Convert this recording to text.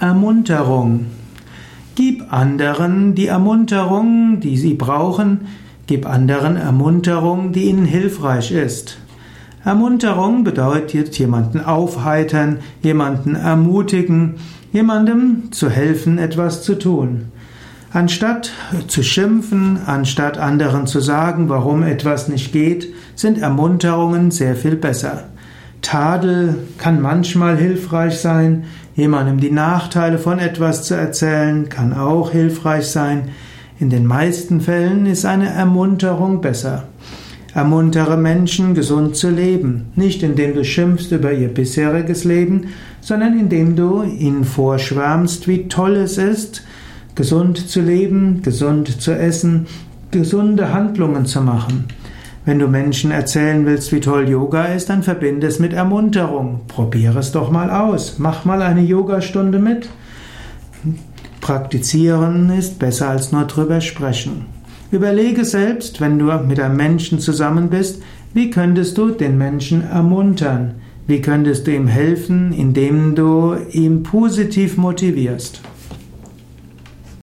Ermunterung. Gib anderen die Ermunterung, die sie brauchen, gib anderen Ermunterung, die ihnen hilfreich ist. Ermunterung bedeutet jemanden aufheitern, jemanden ermutigen, jemandem zu helfen, etwas zu tun. Anstatt zu schimpfen, anstatt anderen zu sagen, warum etwas nicht geht, sind Ermunterungen sehr viel besser. Tadel kann manchmal hilfreich sein, jemandem die Nachteile von etwas zu erzählen, kann auch hilfreich sein. In den meisten Fällen ist eine Ermunterung besser. Ermuntere Menschen, gesund zu leben, nicht indem du schimpfst über ihr bisheriges Leben, sondern indem du ihnen vorschwärmst, wie toll es ist, gesund zu leben, gesund zu essen, gesunde Handlungen zu machen. Wenn du Menschen erzählen willst, wie toll Yoga ist, dann verbinde es mit Ermunterung. Probiere es doch mal aus. Mach mal eine Yogastunde mit. Praktizieren ist besser als nur drüber sprechen. Überlege selbst, wenn du mit einem Menschen zusammen bist, wie könntest du den Menschen ermuntern? Wie könntest du ihm helfen, indem du ihn positiv motivierst?